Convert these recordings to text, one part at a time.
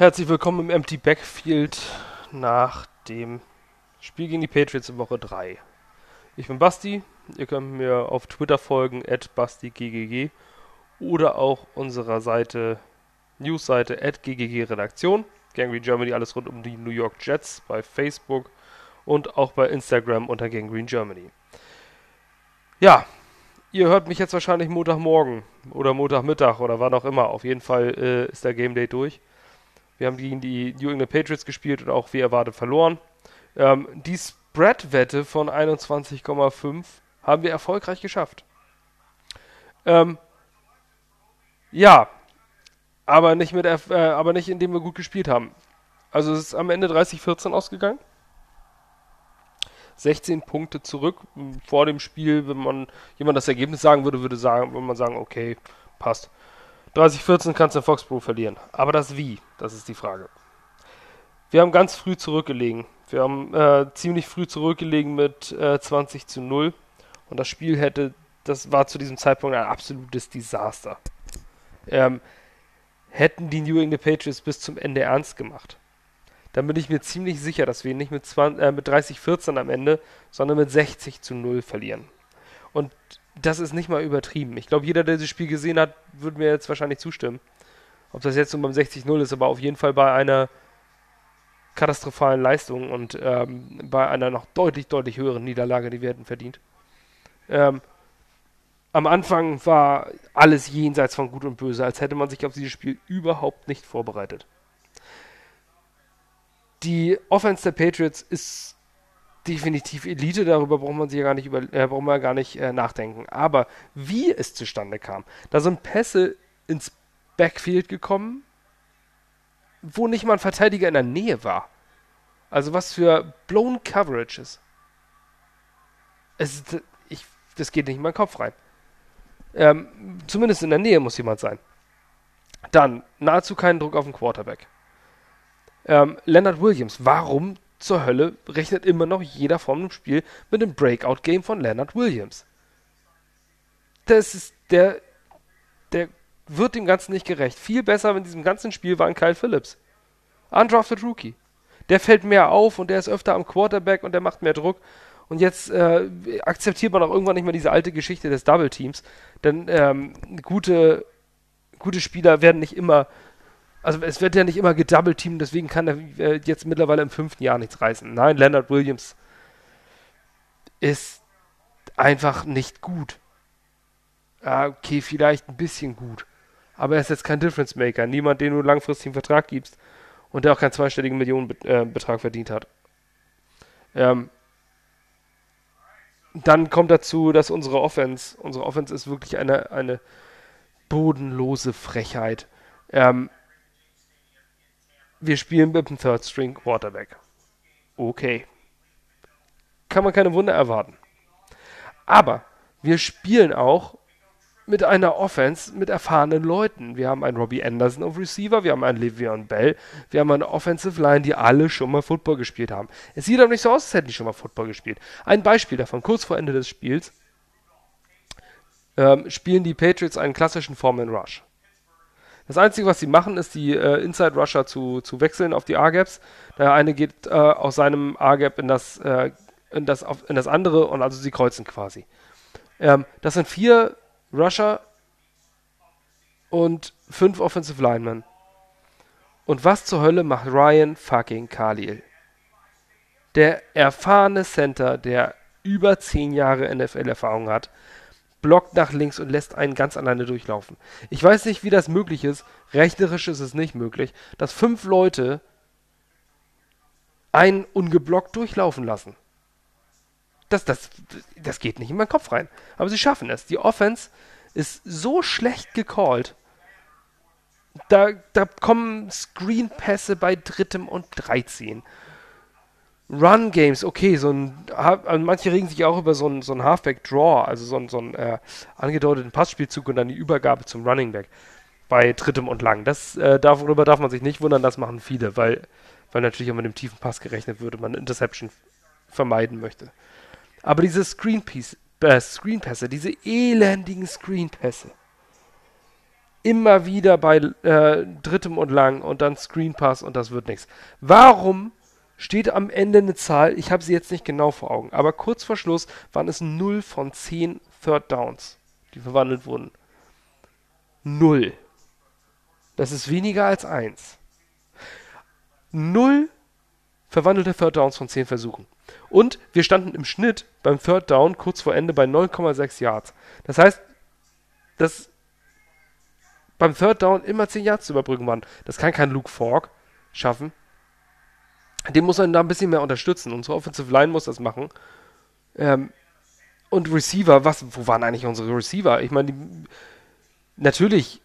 Herzlich willkommen im Empty Backfield nach dem Spiel gegen die Patriots in Woche 3. Ich bin Basti, ihr könnt mir auf Twitter folgen, at BastiGGG oder auch unserer Seite, Newsseite at GGG Redaktion, Gangrene Germany, alles rund um die New York Jets bei Facebook und auch bei Instagram unter Gangrene Germany. Ja, ihr hört mich jetzt wahrscheinlich Montagmorgen oder Montagmittag oder wann auch immer. Auf jeden Fall äh, ist der Game Day durch. Wir haben gegen die New England Patriots gespielt und auch wie erwartet verloren. Ähm, die Spread-Wette von 21,5 haben wir erfolgreich geschafft. Ähm, ja, aber nicht, mit, äh, aber nicht indem wir gut gespielt haben. Also es ist am Ende 30-14 ausgegangen. 16 Punkte zurück vor dem Spiel, wenn man jemand das Ergebnis sagen würde, würde sagen, würde man sagen, okay, passt. 30-14 kannst du in Foxborough verlieren. Aber das Wie, das ist die Frage. Wir haben ganz früh zurückgelegen. Wir haben äh, ziemlich früh zurückgelegen mit äh, 20 zu 0. Und das Spiel hätte, das war zu diesem Zeitpunkt ein absolutes Desaster. Ähm, hätten die New England Patriots bis zum Ende ernst gemacht, dann bin ich mir ziemlich sicher, dass wir nicht mit, äh, mit 30-14 am Ende, sondern mit 60 zu 0 verlieren. Und das ist nicht mal übertrieben. Ich glaube, jeder, der das Spiel gesehen hat, würde mir jetzt wahrscheinlich zustimmen. Ob das jetzt nur beim 60-0 ist, aber auf jeden Fall bei einer katastrophalen Leistung und ähm, bei einer noch deutlich, deutlich höheren Niederlage, die wir hätten verdient. Ähm, am Anfang war alles jenseits von Gut und Böse, als hätte man sich auf dieses Spiel überhaupt nicht vorbereitet. Die Offense der Patriots ist definitiv Elite, darüber braucht man sich ja gar nicht über, äh, braucht man gar nicht äh, nachdenken. Aber wie es zustande kam, da sind Pässe ins Backfield gekommen, wo nicht mal ein Verteidiger in der Nähe war. Also was für blown Coverages. Es, ich, das geht nicht in meinen Kopf rein. Ähm, zumindest in der Nähe muss jemand sein. Dann nahezu keinen Druck auf den Quarterback. Ähm, Leonard Williams, warum zur Hölle rechnet immer noch jeder vor einem Spiel mit dem Breakout-Game von Leonard Williams. Das ist der, der wird dem Ganzen nicht gerecht. Viel besser in diesem ganzen Spiel war ein Kyle Phillips. Undrafted Rookie. Der fällt mehr auf und der ist öfter am Quarterback und der macht mehr Druck. Und jetzt äh, akzeptiert man auch irgendwann nicht mehr diese alte Geschichte des Double Teams. Denn ähm, gute, gute Spieler werden nicht immer also es wird ja nicht immer gedouble-teamt, deswegen kann er äh, jetzt mittlerweile im fünften Jahr nichts reißen. Nein, Leonard Williams ist einfach nicht gut. Okay, vielleicht ein bisschen gut. Aber er ist jetzt kein Difference Maker. Niemand, den du langfristig einen Vertrag gibst und der auch keinen zweistelligen Millionenbetrag äh, verdient hat. Ähm, dann kommt dazu, dass unsere Offense, unsere Offense ist wirklich eine, eine bodenlose Frechheit. Ähm, wir spielen mit dem Third String Quarterback. Okay. Kann man keine Wunder erwarten. Aber wir spielen auch mit einer Offense mit erfahrenen Leuten. Wir haben einen Robbie Anderson auf Receiver, wir haben einen Le'Veon Bell, wir haben eine Offensive Line, die alle schon mal Football gespielt haben. Es sieht aber nicht so aus, als hätten die schon mal Football gespielt. Ein Beispiel davon, kurz vor Ende des Spiels ähm, spielen die Patriots einen klassischen Foreman Rush. Das Einzige, was sie machen, ist die äh, Inside Rusher zu, zu wechseln auf die A-Gaps. Der eine geht äh, aus seinem A-Gap in das, äh, in, in das andere und also sie kreuzen quasi. Ähm, das sind vier Rusher und fünf Offensive Linemen. Und was zur Hölle macht Ryan fucking Khalil? Der erfahrene Center, der über zehn Jahre NFL-Erfahrung hat, blockt nach links und lässt einen ganz alleine durchlaufen. Ich weiß nicht, wie das möglich ist. Rechnerisch ist es nicht möglich, dass fünf Leute einen ungeblockt durchlaufen lassen. Das, das, das geht nicht in meinen Kopf rein. Aber sie schaffen es. Die Offense ist so schlecht gecallt. Da, da kommen Screenpässe bei drittem und 13. Run-Games, okay, so ein, also manche regen sich auch über so ein, so ein Halfback-Draw, also so ein, so äh, angedeuteten Passspielzug und dann die Übergabe zum Running Back bei drittem und lang. Das, äh, darüber darf man sich nicht wundern, das machen viele, weil, weil natürlich auch mit dem tiefen Pass gerechnet würde, man Interception vermeiden möchte. Aber diese Screen äh, Screenpässe, diese elendigen Screenpässe, immer wieder bei äh, drittem und lang und dann Screen Pass und das wird nichts. Warum steht am Ende eine Zahl, ich habe sie jetzt nicht genau vor Augen, aber kurz vor Schluss waren es 0 von 10 Third Downs, die verwandelt wurden. 0. Das ist weniger als 1. 0 verwandelte Third Downs von 10 Versuchen. Und wir standen im Schnitt beim Third Down kurz vor Ende bei 9,6 Yards. Das heißt, dass beim Third Down immer 10 Yards zu überbrücken waren. Das kann kein Luke Falk schaffen. Den muss man da ein bisschen mehr unterstützen. Unsere Offensive Line muss das machen. Ähm, und Receiver, was, wo waren eigentlich unsere Receiver? Ich meine, natürlich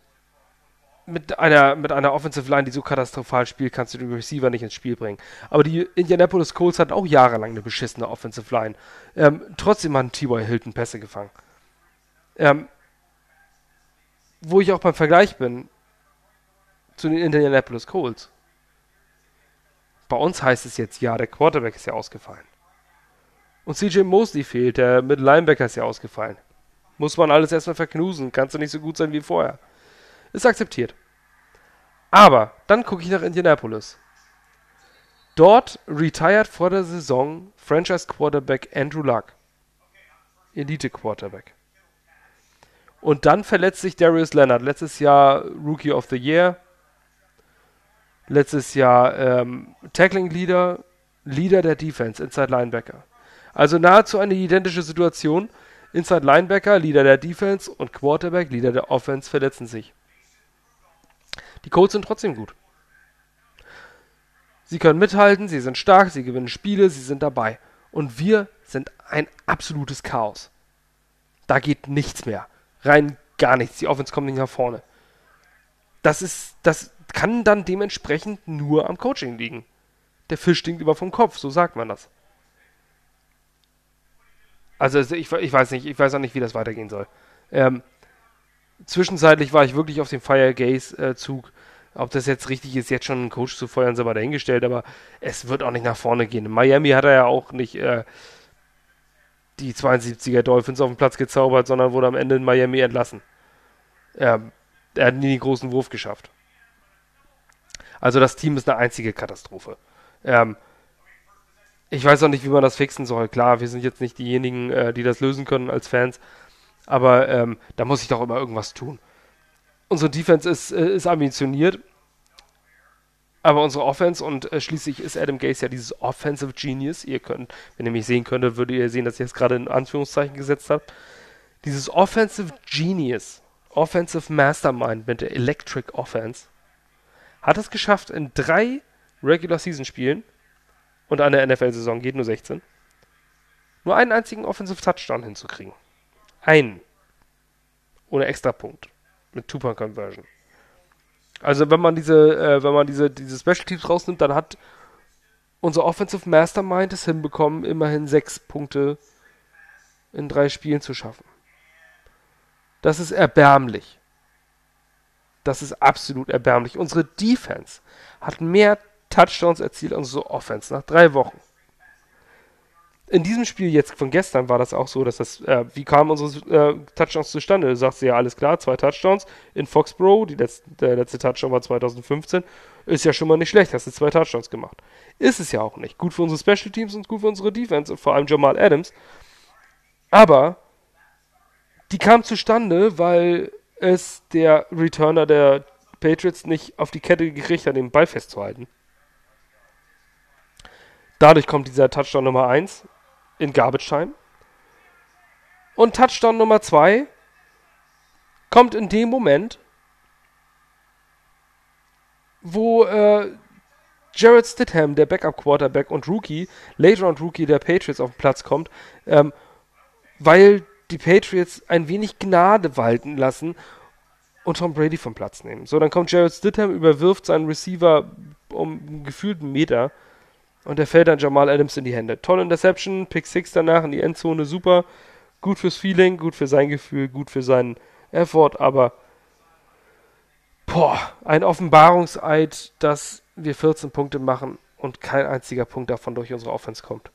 mit einer, mit einer Offensive Line, die so katastrophal spielt, kannst du den Receiver nicht ins Spiel bringen. Aber die Indianapolis Colts hatten auch jahrelang eine beschissene Offensive Line. Ähm, trotzdem hat T.Y. Hilton Pässe gefangen. Ähm, wo ich auch beim Vergleich bin zu den Indianapolis Colts. Bei uns heißt es jetzt, ja, der Quarterback ist ja ausgefallen. Und CJ Mosley fehlt, der mit Linebacker ist ja ausgefallen. Muss man alles erstmal verknusen, kannst du nicht so gut sein wie vorher. Ist akzeptiert. Aber dann gucke ich nach Indianapolis. Dort retired vor der Saison Franchise Quarterback Andrew Luck. Elite Quarterback. Und dann verletzt sich Darius Leonard. Letztes Jahr Rookie of the Year. Letztes Jahr ähm, Tackling Leader, Leader der Defense, Inside Linebacker. Also nahezu eine identische Situation. Inside Linebacker, Leader der Defense und Quarterback, Leader der Offense verletzen sich. Die Colts sind trotzdem gut. Sie können mithalten, sie sind stark, sie gewinnen Spiele, sie sind dabei. Und wir sind ein absolutes Chaos. Da geht nichts mehr. Rein gar nichts. Die Offense kommt nicht nach vorne. Das ist, das kann dann dementsprechend nur am Coaching liegen. Der Fisch stinkt über vom Kopf, so sagt man das. Also ich, ich weiß nicht, ich weiß auch nicht, wie das weitergehen soll. Ähm, zwischenzeitlich war ich wirklich auf dem Fire Gaze Zug. Ob das jetzt richtig ist, jetzt schon einen Coach zu feuern, sind wir dahingestellt, aber es wird auch nicht nach vorne gehen. In Miami hat er ja auch nicht äh, die 72er Dolphins auf den Platz gezaubert, sondern wurde am Ende in Miami entlassen. Er, er hat nie den großen Wurf geschafft. Also das Team ist eine einzige Katastrophe. Ähm, ich weiß auch nicht, wie man das fixen soll. Klar, wir sind jetzt nicht diejenigen, äh, die das lösen können als Fans. Aber ähm, da muss ich doch immer irgendwas tun. Unsere Defense ist, äh, ist ambitioniert. Aber unsere Offense und äh, schließlich ist Adam Gase ja dieses Offensive Genius. Ihr könnt, wenn ihr mich sehen könntet, würdet ihr sehen, dass ich jetzt gerade in Anführungszeichen gesetzt habe. Dieses Offensive Genius, Offensive Mastermind mit der Electric Offense, hat es geschafft, in drei Regular Season Spielen und eine NFL-Saison geht nur 16, nur einen einzigen Offensive Touchdown hinzukriegen. Einen. Ohne Extrapunkt. Mit Two-Point-Conversion. Also wenn man diese, äh, wenn man diese, diese Special Teams rausnimmt, dann hat unser Offensive Mastermind es hinbekommen, immerhin sechs Punkte in drei Spielen zu schaffen. Das ist erbärmlich. Das ist absolut erbärmlich. Unsere Defense hat mehr Touchdowns erzielt als unsere Offense nach drei Wochen in diesem Spiel jetzt von gestern war das auch so, dass das, äh, wie kamen unsere äh, Touchdowns zustande? Du sagst ja, alles klar, zwei Touchdowns in Foxborough, letzte, der letzte Touchdown war 2015, ist ja schon mal nicht schlecht, hast du zwei Touchdowns gemacht. Ist es ja auch nicht. Gut für unsere Special Teams und gut für unsere Defense und vor allem Jamal Adams. Aber die kam zustande, weil es der Returner der Patriots nicht auf die Kette gekriegt hat, den Ball festzuhalten. Dadurch kommt dieser Touchdown Nummer 1 in Garbage Time. Und Touchdown Nummer 2 kommt in dem Moment, wo äh, Jared Stidham, der Backup-Quarterback und Rookie, Later und Rookie der Patriots auf den Platz kommt, ähm, weil die Patriots ein wenig Gnade walten lassen und Tom Brady vom Platz nehmen. So, dann kommt Jared Stidham, überwirft seinen Receiver um einen gefühlten Meter und der fällt dann Jamal Adams in die Hände. Tolle Interception, Pick 6 danach in die Endzone, super. Gut fürs Feeling, gut für sein Gefühl, gut für seinen Effort, aber boah, ein Offenbarungseid, dass wir 14 Punkte machen und kein einziger Punkt davon durch unsere Offense kommt.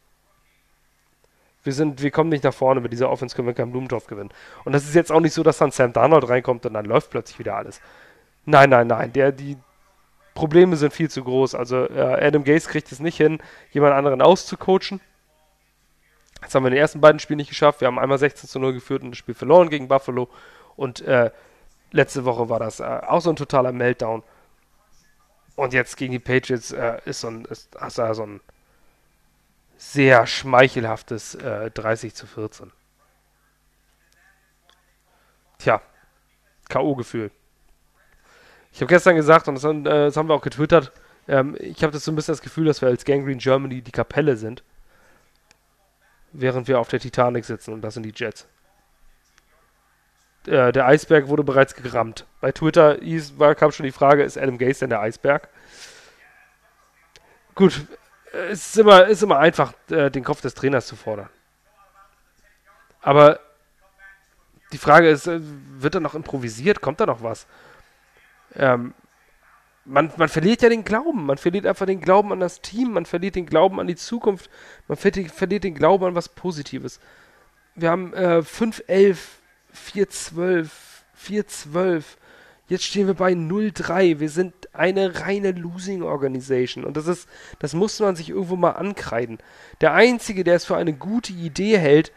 Wir, sind, wir kommen nicht nach vorne, mit dieser Offense können wir keinen Blumentopf gewinnen. Und das ist jetzt auch nicht so, dass dann Sam Darnold reinkommt und dann läuft plötzlich wieder alles. Nein, nein, nein. Der, die Probleme sind viel zu groß. Also äh, Adam Gaze kriegt es nicht hin, jemand anderen auszucoachen. Das haben wir in den ersten beiden Spielen nicht geschafft. Wir haben einmal 16 zu 0 geführt und das Spiel verloren gegen Buffalo. Und äh, letzte Woche war das äh, auch so ein totaler Meltdown. Und jetzt gegen die Patriots äh, ist so ein, ist, hast du so ein sehr schmeichelhaftes äh, 30 zu 14. Tja, K.O.-Gefühl. Ich habe gestern gesagt, und das, äh, das, haben wir auch getwittert, ähm, ich habe das so ein bisschen das Gefühl, dass wir als Gangrene Germany die Kapelle sind, während wir auf der Titanic sitzen und das sind die Jets. Äh, der Eisberg wurde bereits gerammt. Bei Twitter war, kam schon die Frage, ist Adam Gaze denn der Eisberg? Gut, es ist immer, ist immer einfach, äh, den Kopf des Trainers zu fordern. Aber die Frage ist, äh, wird da noch improvisiert? Kommt da noch was? Ähm, man, man verliert ja den Glauben. Man verliert einfach den Glauben an das Team. Man verliert den Glauben an die Zukunft. Man verliert, den Glauben an was Positives. Wir haben äh, 5-11, 4-12, 4-12. Jetzt stehen wir bei 0-3. Wir sind eine reine Losing Organization. Und das ist, das muss man sich irgendwo mal ankreiden. Der Einzige, der es für eine gute Idee hält,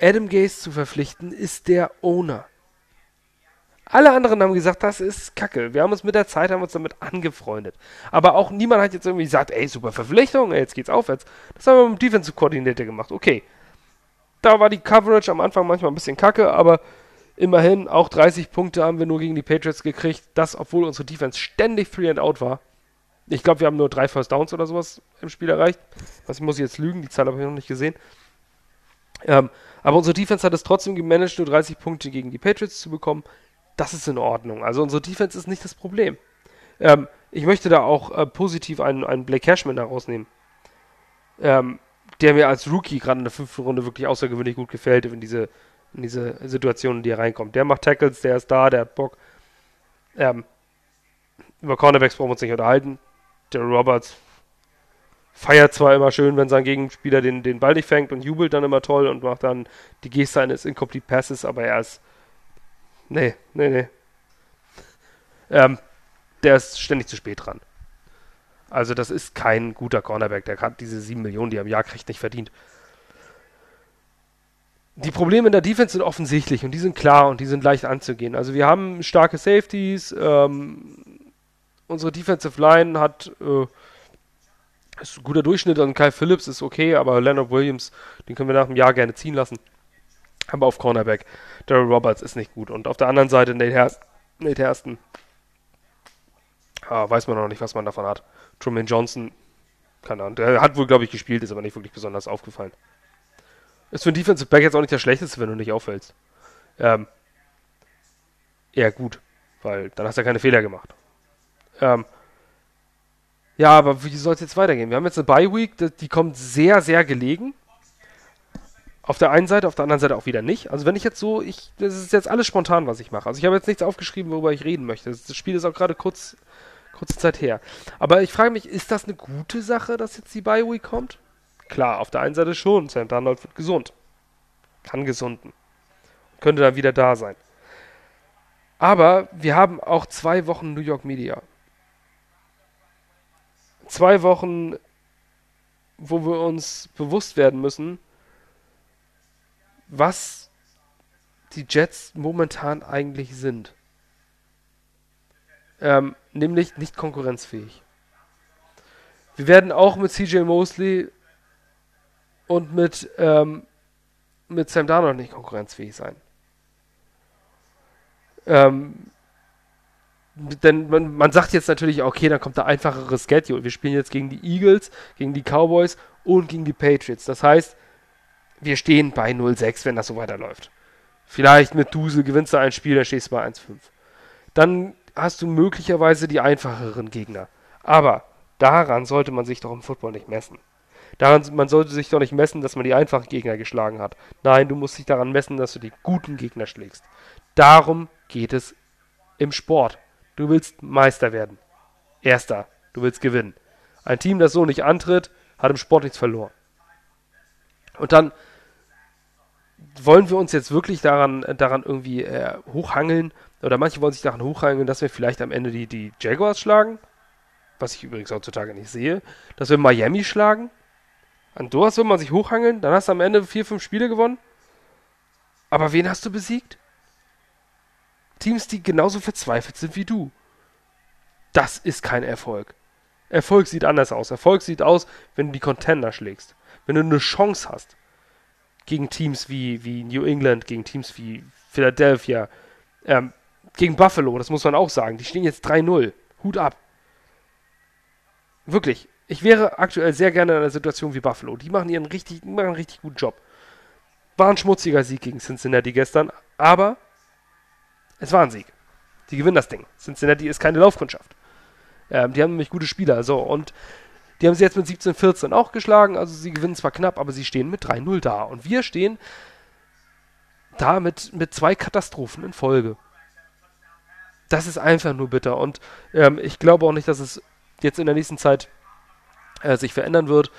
Adam Gaze zu verpflichten, ist der Owner. Alle anderen haben gesagt, das ist Kacke. Wir haben uns mit der Zeit haben uns damit angefreundet. Aber auch niemand hat jetzt irgendwie gesagt, ey, super Verpflichtung, ey, jetzt geht's aufwärts. Das haben wir mit dem Defensive Coordinator gemacht. Okay. Da war die Coverage am Anfang manchmal ein bisschen kacke, aber immerhin auch 30 Punkte haben wir nur gegen die Patriots gekriegt. Das, obwohl unsere Defense ständig Free and Out war. Ich glaube, wir haben nur drei First Downs oder sowas im Spiel erreicht. Was muss ich jetzt lügen? Die Zahl habe ich noch nicht gesehen. Ähm, aber unsere Defense hat es trotzdem gemanagt, nur 30 Punkte gegen die Patriots zu bekommen das ist in Ordnung. Also unsere Defense ist nicht das Problem. Ähm, ich möchte da auch äh, positiv einen, einen Blake Cashman herausnehmen. Ähm, der mir als Rookie gerade in der fünften Runde wirklich außergewöhnlich gut gefällt in diese, in diese Situationen, die er reinkommt. Der macht Tackles, der ist da, der hat Bock. Ähm, über Cornerbacks brauchen wir uns nicht unterhalten. Der Roberts feiert zwar immer schön, wenn sein Gegenspieler den, den Ball nicht fängt und jubelt dann immer toll und macht dann die Geste eines Incomplete Passes, aber er ist Nee, nee, nee. Ähm, der ist ständig zu spät dran. Also das ist kein guter Cornerback. Der hat diese 7 Millionen, die er im Jahr kriegt, nicht verdient. Die Probleme in der Defense sind offensichtlich und die sind klar und die sind leicht anzugehen. Also wir haben starke Safeties. Ähm, unsere Defensive Line hat äh, ist ein guter Durchschnitt. Und Kyle Phillips ist okay, aber Leonard Williams, den können wir nach einem Jahr gerne ziehen lassen. Aber auf Cornerback, Daryl Roberts ist nicht gut. Und auf der anderen Seite Nate, Her Nate Hairston. Ah, weiß man noch nicht, was man davon hat. Truman Johnson, keine Ahnung. Der hat wohl, glaube ich, gespielt, ist aber nicht wirklich besonders aufgefallen. Ist für ein Defensive Back jetzt auch nicht der schlechteste, wenn du nicht auffällst. Ähm, eher gut, weil dann hast du ja keine Fehler gemacht. Ähm, ja, aber wie soll es jetzt weitergehen? Wir haben jetzt eine Bye Week, die kommt sehr, sehr gelegen. Auf der einen Seite, auf der anderen Seite auch wieder nicht. Also wenn ich jetzt so, ich, das ist jetzt alles spontan, was ich mache. Also ich habe jetzt nichts aufgeschrieben, worüber ich reden möchte. Das Spiel ist auch gerade kurz, kurze Zeit her. Aber ich frage mich, ist das eine gute Sache, dass jetzt die Bye Week kommt? Klar, auf der einen Seite schon. Sam Darnold wird gesund. Kann gesunden. Könnte dann wieder da sein. Aber wir haben auch zwei Wochen New York Media. Zwei Wochen, wo wir uns bewusst werden müssen, was die Jets momentan eigentlich sind. Ähm, nämlich nicht konkurrenzfähig. Wir werden auch mit CJ Mosley und mit, ähm, mit Sam Darnold nicht konkurrenzfähig sein. Ähm, denn man, man, sagt jetzt natürlich, okay, dann kommt der einfachere Schedule. Wir spielen jetzt gegen die Eagles, gegen die Cowboys und gegen die Patriots. Das heißt, wir stehen bei 0-6, wenn das so weiterläuft. Vielleicht mit Dusel gewinnst du ein Spiel, dann stehst du bei 1-5. Dann hast du möglicherweise die einfacheren Gegner. Aber daran sollte man sich doch im Football nicht messen. Daran, man sollte sich doch nicht messen, dass man die einfachen Gegner geschlagen hat. Nein, du musst dich daran messen, dass du die guten Gegner schlägst. Darum geht es im Sport. Du willst Meister werden. Erster. Du willst gewinnen. Ein Team, das so nicht antritt, hat im Sport nichts verloren. Und dann wollen wir uns jetzt wirklich daran, daran irgendwie äh, hochhangeln, oder manche wollen sich daran hochhangeln, dass wir vielleicht am Ende die, die Jaguars schlagen, was ich übrigens heutzutage nicht sehe, dass wir Miami schlagen. An sowas will man sich hochhangeln, dann hast du am Ende vier, fünf Spiele gewonnen. Aber wen hast du besiegt? Teams, die genauso verzweifelt sind wie du. Das ist kein Erfolg. Erfolg sieht anders aus. Erfolg sieht aus, wenn du die Contender schlägst. Wenn du eine Chance hast. Gegen Teams wie, wie New England, gegen Teams wie Philadelphia, ähm, gegen Buffalo, das muss man auch sagen. Die stehen jetzt 3-0. Hut ab. Wirklich. Ich wäre aktuell sehr gerne in einer Situation wie Buffalo. Die machen ihren richtig, machen einen richtig guten Job. War ein schmutziger Sieg gegen Cincinnati gestern, aber es war ein Sieg. Die gewinnen das Ding. Cincinnati ist keine Laufkundschaft. Ähm, die haben nämlich gute Spieler. So, und die haben sie jetzt mit 17-14 auch geschlagen. Also sie gewinnen zwar knapp, aber sie stehen mit 3-0 da. Und wir stehen da mit, mit zwei Katastrophen in Folge. Das ist einfach nur bitter. Und ähm, ich glaube auch nicht, dass es jetzt in der nächsten Zeit äh, sich verändern wird.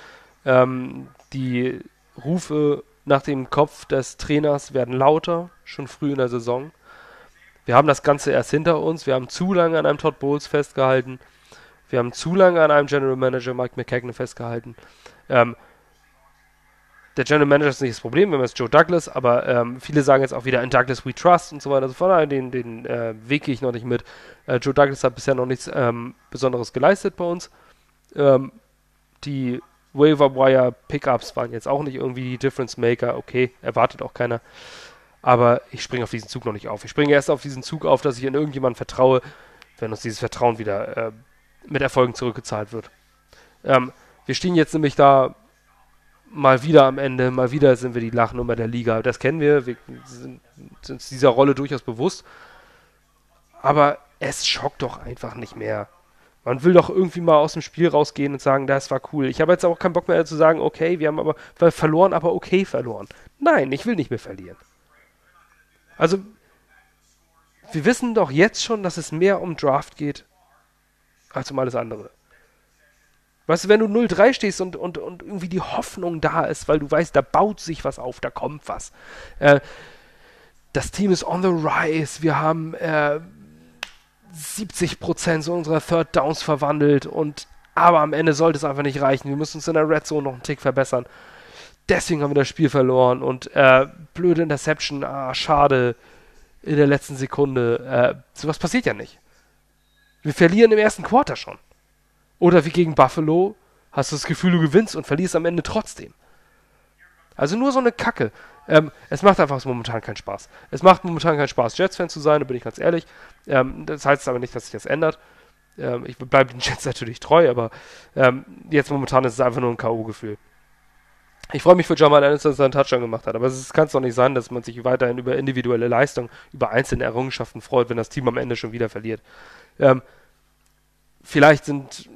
Ähm, die Rufe nach dem Kopf des Trainers werden lauter, schon früh in der Saison. Wir haben das Ganze erst hinter uns. Wir haben zu lange an einem Todd Bowles festgehalten. Wir haben zu lange an einem General Manager Mike McKagan festgehalten. Ähm, der General Manager ist nicht das Problem, wir haben jetzt Joe Douglas, aber ähm, viele sagen jetzt auch wieder in Douglas we trust und so weiter. Also von daher, den, den äh, Weg gehe ich noch nicht mit. Äh, Joe Douglas hat bisher noch nichts ähm, Besonderes geleistet bei uns. Ähm, die Waiver Pickups waren jetzt auch nicht irgendwie die Difference Maker. Okay, erwartet auch keiner. Aber ich springe auf diesen Zug noch nicht auf. Ich springe erst auf diesen Zug auf, dass ich in irgendjemanden vertraue, wenn uns dieses Vertrauen wieder äh, mit Erfolgen zurückgezahlt wird. Ähm, wir stehen jetzt nämlich da mal wieder am Ende, mal wieder sind wir die Lachnummer der Liga. Das kennen wir, wir sind uns dieser Rolle durchaus bewusst. Aber es schockt doch einfach nicht mehr. Man will doch irgendwie mal aus dem Spiel rausgehen und sagen, das war cool. Ich habe jetzt auch keinen Bock mehr zu sagen, okay, wir haben aber verloren, aber okay verloren. Nein, ich will nicht mehr verlieren. Also, wir wissen doch jetzt schon, dass es mehr um Draft geht als um alles andere. Weißt du, wenn du 0-3 stehst und, und, und irgendwie die Hoffnung da ist, weil du weißt, da baut sich was auf, da kommt was. Äh, das Team ist on the rise, wir haben äh, 70% so unserer Third Downs verwandelt und aber am Ende sollte es einfach nicht reichen. Wir müssen uns in der Red Zone noch einen Tick verbessern. Deswegen haben wir das Spiel verloren und äh, blöde Interception, ah, schade in der letzten Sekunde. Äh, sowas passiert ja nicht. Wir verlieren im ersten Quarter schon. Oder wie gegen Buffalo, hast du das Gefühl, du gewinnst und verlierst am Ende trotzdem. Also nur so eine Kacke. Ähm, es macht einfach momentan keinen Spaß. Es macht momentan keinen Spaß, Jets-Fan zu sein, da bin ich ganz ehrlich. Ähm, das heißt aber nicht, dass sich das ändert. Ähm, ich bleibe den Jets natürlich treu, aber ähm, jetzt momentan ist es einfach nur ein K.O.-Gefühl. Ich freue mich für Jamal Adams, dass er einen Touchdown gemacht hat, aber es kann doch nicht sein, dass man sich weiterhin über individuelle Leistung, über einzelne Errungenschaften freut, wenn das Team am Ende schon wieder verliert. Ähm, vielleicht sind,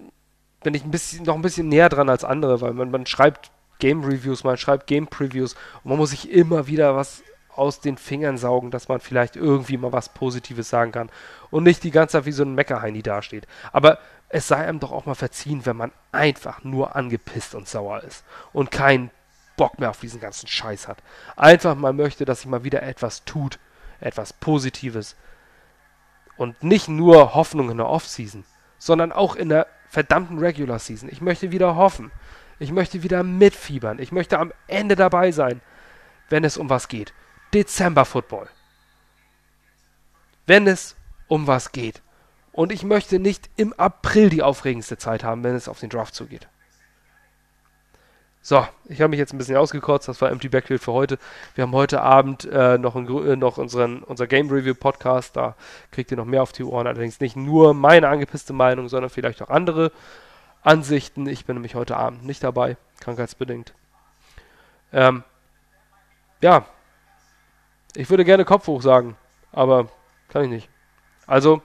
bin ich ein bisschen, noch ein bisschen näher dran als andere, weil man, man schreibt Game Reviews, man schreibt Game Previews und man muss sich immer wieder was aus den Fingern saugen, dass man vielleicht irgendwie mal was Positives sagen kann und nicht die ganze Zeit wie so ein Meckerheini dasteht. Aber es sei einem doch auch mal verziehen, wenn man einfach nur angepisst und sauer ist und keinen Bock mehr auf diesen ganzen Scheiß hat. Einfach mal möchte, dass sich mal wieder etwas tut, etwas Positives und nicht nur Hoffnung in der Offseason, sondern auch in der verdammten Regular Season. Ich möchte wieder hoffen. Ich möchte wieder mitfiebern. Ich möchte am Ende dabei sein, wenn es um was geht. Dezember Football. Wenn es um was geht. Und ich möchte nicht im April die aufregendste Zeit haben, wenn es auf den Draft zugeht. So, ich habe mich jetzt ein bisschen ausgekotzt. Das war Empty Backfield für heute. Wir haben heute Abend äh, noch, ein, äh, noch unseren, unser Game Review Podcast. Da kriegt ihr noch mehr auf die Ohren. Allerdings nicht nur meine angepisste Meinung, sondern vielleicht auch andere Ansichten. Ich bin nämlich heute Abend nicht dabei, krankheitsbedingt. Ähm, ja, ich würde gerne Kopf hoch sagen, aber kann ich nicht. Also,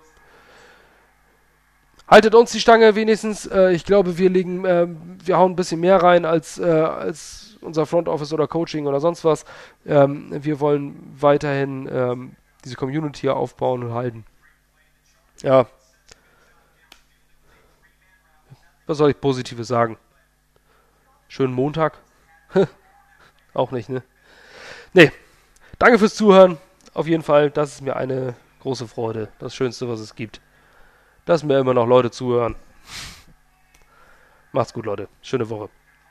haltet uns die Stange wenigstens. Äh, ich glaube, wir legen, äh, wir hauen ein bisschen mehr rein als, äh, als unser Front Office oder Coaching oder sonst was. Ähm, wir wollen weiterhin ähm, diese Community aufbauen und halten. Ja. Was soll ich Positives sagen? Schönen Montag. Auch nicht, ne? Nee. Danke fürs Zuhören. Auf jeden Fall, das ist mir eine große Freude. Das Schönste, was es gibt. Dass mir immer noch Leute zuhören. Macht's gut, Leute. Schöne Woche.